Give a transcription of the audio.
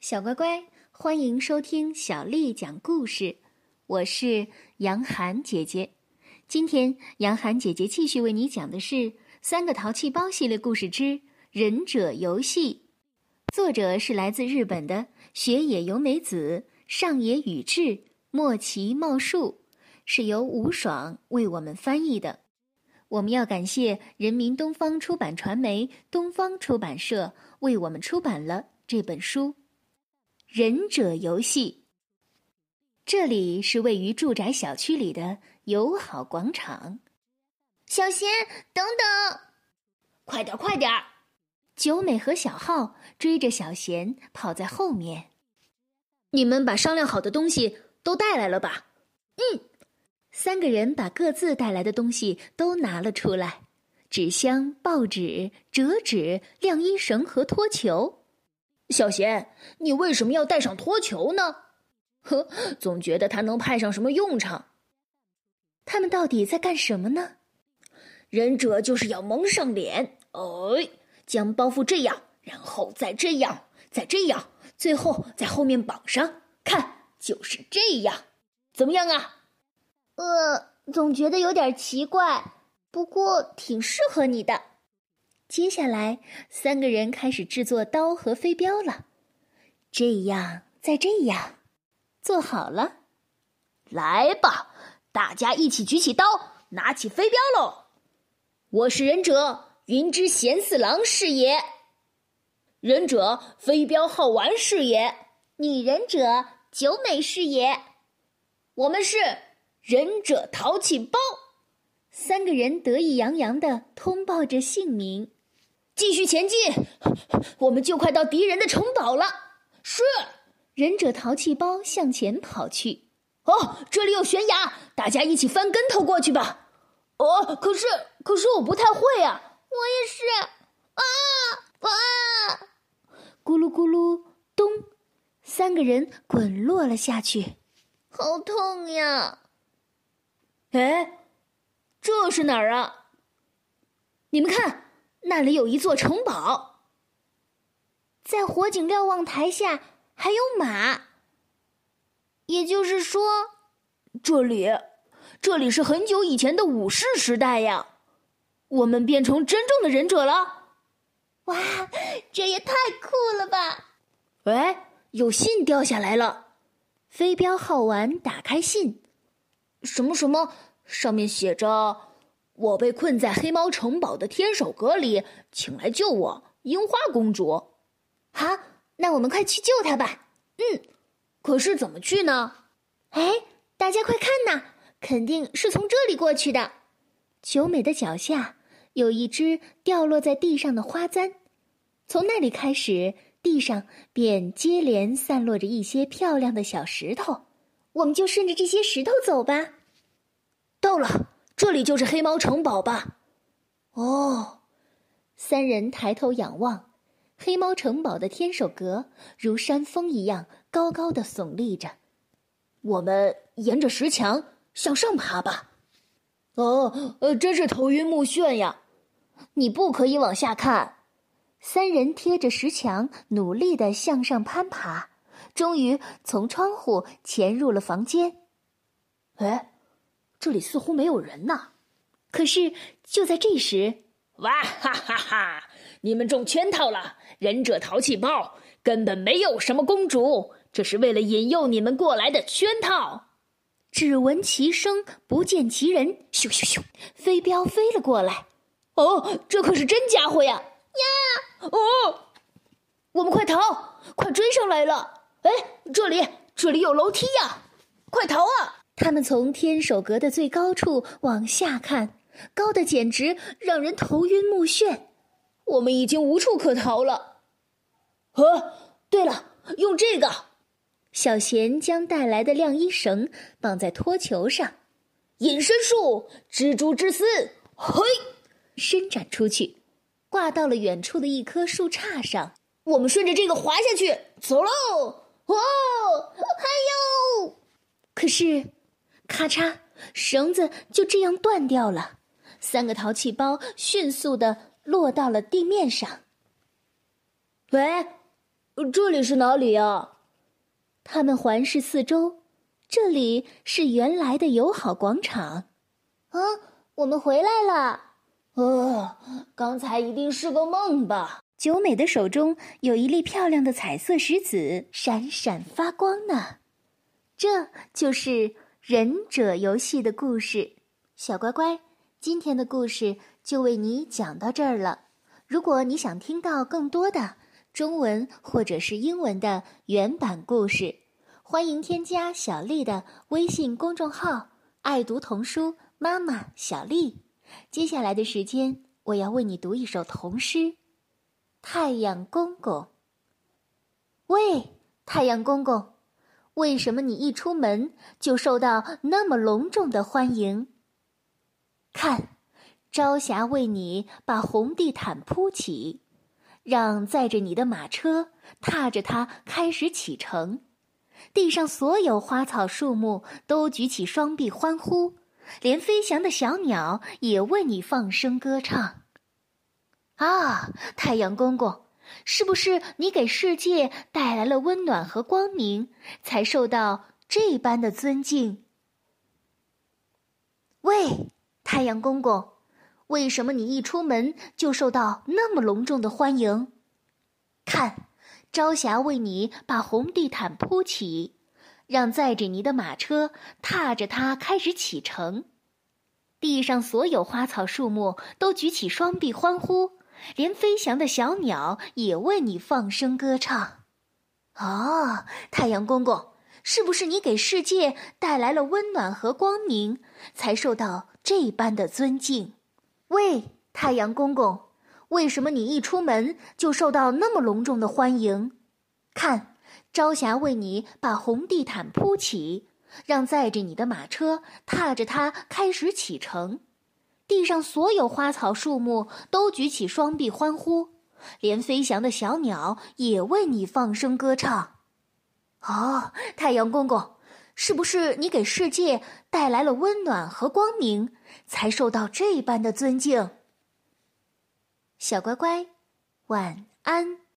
小乖乖，欢迎收听小丽讲故事。我是杨涵姐姐。今天，杨涵姐姐继续为你讲的是《三个淘气包》系列故事之《忍者游戏》，作者是来自日本的雪野由美子、上野宇治、莫奇茂树，是由吴爽为我们翻译的。我们要感谢人民东方出版传媒东方出版社为我们出版了这本书《忍者游戏》。这里是位于住宅小区里的友好广场。小贤，等等，快点，快点！九美和小浩追着小贤跑在后面。你们把商量好的东西都带来了吧？嗯。三个人把各自带来的东西都拿了出来：纸箱、报纸、折纸、晾衣绳和拖球。小贤，你为什么要带上拖球呢？呵，总觉得它能派上什么用场。他们到底在干什么呢？忍者就是要蒙上脸，哎，将包袱这样，然后再这样，再这样，最后在后面绑上。看，就是这样，怎么样啊？呃，总觉得有点奇怪，不过挺适合你的。接下来，三个人开始制作刀和飞镖了。这样，再这样，做好了。来吧，大家一起举起刀，拿起飞镖喽！我是忍者云之贤四郎是也，忍者飞镖好玩是也，女忍者九美是也，我们是。忍者淘气包，三个人得意洋洋的通报着姓名，继续前进，我们就快到敌人的城堡了。是，忍者淘气包向前跑去。哦，这里有悬崖，大家一起翻跟头过去吧。哦，可是，可是我不太会啊。我也是。啊啊！咕噜咕噜，咚，三个人滚落了下去。好痛呀！哎，这是哪儿啊？你们看，那里有一座城堡，在火警瞭望台下还有马。也就是说，这里，这里是很久以前的武士时代呀。我们变成真正的忍者了！哇，这也太酷了吧！喂，有信掉下来了。飞镖好玩，打开信。什么什么？上面写着：“我被困在黑猫城堡的天守阁里，请来救我，樱花公主。”好，那我们快去救她吧。嗯，可是怎么去呢？哎，大家快看呐，肯定是从这里过去的。九美的脚下有一只掉落在地上的花簪，从那里开始，地上便接连散落着一些漂亮的小石头。我们就顺着这些石头走吧。到了，这里就是黑猫城堡吧？哦，三人抬头仰望，黑猫城堡的天守阁如山峰一样高高的耸立着。我们沿着石墙向上爬吧。哦，呃，真是头晕目眩呀！你不可以往下看。三人贴着石墙，努力的向上攀爬。终于从窗户潜入了房间。哎，这里似乎没有人呐。可是就在这时，哇哈哈哈！你们中圈套了！忍者淘气包根本没有什么公主，这是为了引诱你们过来的圈套。只闻其声，不见其人。咻咻咻，飞镖飞了过来。哦，这可是真家伙呀！呀！哦，我们快逃！快追上来了！哎，这里，这里有楼梯呀！快逃啊！他们从天守阁的最高处往下看，高的简直让人头晕目眩。我们已经无处可逃了。呃，对了，用这个。小贤将带来的晾衣绳绑在拖球上，隐身术，蜘蛛之丝，嘿，伸展出去，挂到了远处的一棵树杈上。我们顺着这个滑下去，走喽！哦，还有，可是，咔嚓，绳子就这样断掉了。三个淘气包迅速的落到了地面上。喂，这里是哪里呀？他们环视四周，这里是原来的友好广场。啊，我们回来了。呃，刚才一定是个梦吧？九美的手中有一粒漂亮的彩色石子，闪闪发光呢。这就是忍者游戏的故事。小乖乖，今天的故事就为你讲到这儿了。如果你想听到更多的中文或者是英文的原版故事，欢迎添加小丽的微信公众号“爱读童书妈妈小丽”。接下来的时间，我要为你读一首童诗《太阳公公》。喂，太阳公公，为什么你一出门就受到那么隆重的欢迎？看，朝霞为你把红地毯铺起，让载着你的马车踏着它开始启程。地上所有花草树木都举起双臂欢呼。连飞翔的小鸟也为你放声歌唱。啊，太阳公公，是不是你给世界带来了温暖和光明，才受到这般的尊敬？喂，太阳公公，为什么你一出门就受到那么隆重的欢迎？看，朝霞为你把红地毯铺起。让载着你的马车踏着它开始启程，地上所有花草树木都举起双臂欢呼，连飞翔的小鸟也为你放声歌唱。哦，太阳公公，是不是你给世界带来了温暖和光明，才受到这般的尊敬？喂，太阳公公，为什么你一出门就受到那么隆重的欢迎？看。朝霞为你把红地毯铺起，让载着你的马车踏着它开始启程。地上所有花草树木都举起双臂欢呼，连飞翔的小鸟也为你放声歌唱。哦，太阳公公，是不是你给世界带来了温暖和光明，才受到这般的尊敬？小乖乖，晚安。